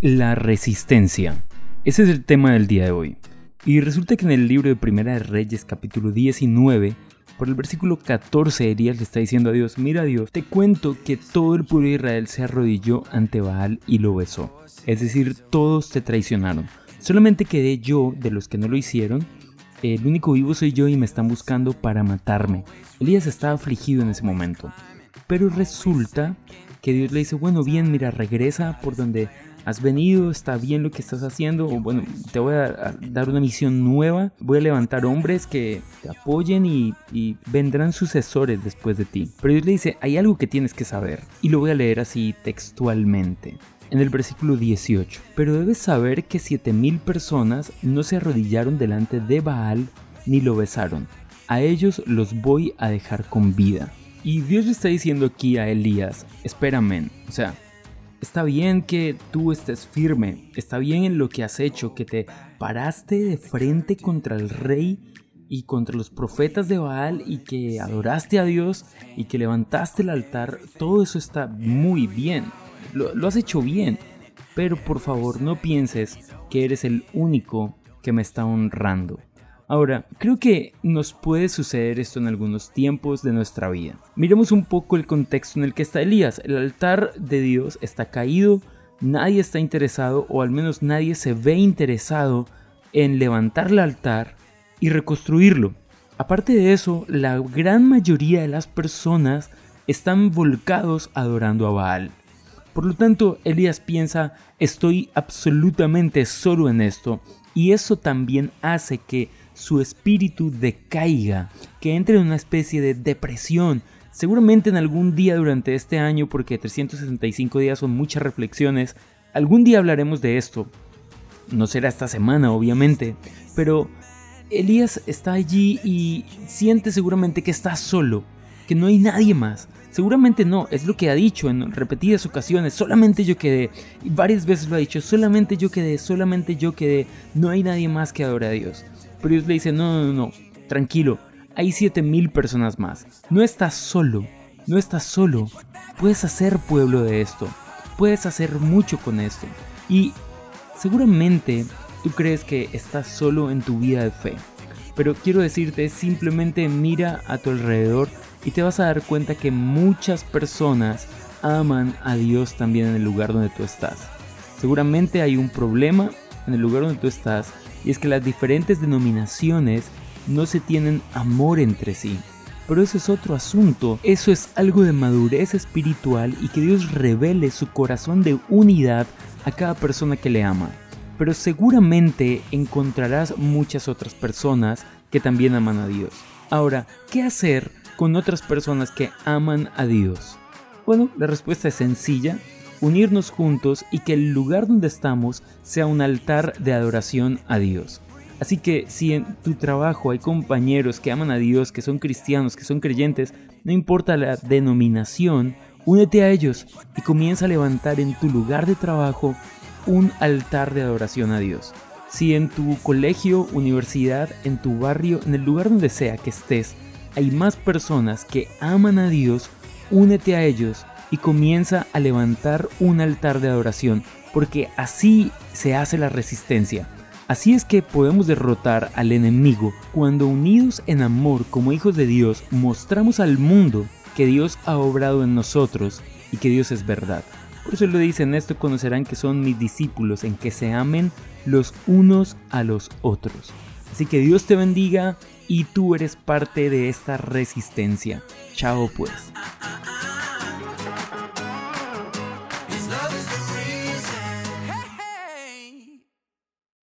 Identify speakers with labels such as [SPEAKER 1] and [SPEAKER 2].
[SPEAKER 1] La resistencia. Ese es el tema del día de hoy. Y resulta que en el libro de Primera de Reyes capítulo 19, por el versículo 14, Elías le está diciendo a Dios, mira Dios, te cuento que todo el pueblo de Israel se arrodilló ante Baal y lo besó. Es decir, todos te traicionaron. Solamente quedé yo de los que no lo hicieron. El único vivo soy yo y me están buscando para matarme. Elías estaba afligido en ese momento. Pero resulta que Dios le dice, bueno, bien, mira, regresa por donde has venido, está bien lo que estás haciendo, bueno, te voy a, dar una misión nueva, voy a levantar hombres que te apoyen y, y vendrán sucesores después de ti. Pero Dios le dice, hay algo que tienes que saber, y lo voy a leer así textualmente. En el versículo 18, pero debes saber que 7000 personas no se arrodillaron delante de Baal ni lo besaron. A ellos los voy a dejar con vida. Y Dios le está diciendo aquí a Elías, espérame, o sea, Está bien que tú estés firme, está bien en lo que has hecho, que te paraste de frente contra el rey y contra los profetas de Baal y que adoraste a Dios y que levantaste el altar, todo eso está muy bien, lo, lo has hecho bien, pero por favor no pienses que eres el único que me está honrando. Ahora, creo que nos puede suceder esto en algunos tiempos de nuestra vida. Miremos un poco el contexto en el que está Elías. El altar de Dios está caído, nadie está interesado, o al menos nadie se ve interesado en levantar el altar y reconstruirlo. Aparte de eso, la gran mayoría de las personas están volcados adorando a Baal. Por lo tanto, Elías piensa, estoy absolutamente solo en esto, y eso también hace que su espíritu decaiga, que entre en una especie de depresión. Seguramente en algún día durante este año, porque 365 días son muchas reflexiones, algún día hablaremos de esto. No será esta semana, obviamente, pero Elías está allí y siente seguramente que está solo, que no hay nadie más. Seguramente no, es lo que ha dicho en repetidas ocasiones, solamente yo quedé, y varias veces lo ha dicho, solamente yo quedé, solamente yo quedé, no hay nadie más que adore a Dios. Pero Dios le dice, no, no, no, tranquilo, hay 7000 personas más. No estás solo, no estás solo. Puedes hacer pueblo de esto. Puedes hacer mucho con esto. Y seguramente tú crees que estás solo en tu vida de fe. Pero quiero decirte, simplemente mira a tu alrededor y te vas a dar cuenta que muchas personas aman a Dios también en el lugar donde tú estás. Seguramente hay un problema en el lugar donde tú estás y es que las diferentes denominaciones no se tienen amor entre sí. Pero eso es otro asunto, eso es algo de madurez espiritual y que Dios revele su corazón de unidad a cada persona que le ama. Pero seguramente encontrarás muchas otras personas que también aman a Dios. Ahora, ¿qué hacer con otras personas que aman a Dios? Bueno, la respuesta es sencilla unirnos juntos y que el lugar donde estamos sea un altar de adoración a Dios. Así que si en tu trabajo hay compañeros que aman a Dios, que son cristianos, que son creyentes, no importa la denominación, únete a ellos y comienza a levantar en tu lugar de trabajo un altar de adoración a Dios. Si en tu colegio, universidad, en tu barrio, en el lugar donde sea que estés, hay más personas que aman a Dios, únete a ellos y comienza a levantar un altar de adoración, porque así se hace la resistencia. Así es que podemos derrotar al enemigo cuando unidos en amor como hijos de Dios mostramos al mundo que Dios ha obrado en nosotros y que Dios es verdad. Por eso lo dicen esto conocerán que son mis discípulos en que se amen los unos a los otros. Así que Dios te bendiga y tú eres parte de esta resistencia. Chao pues.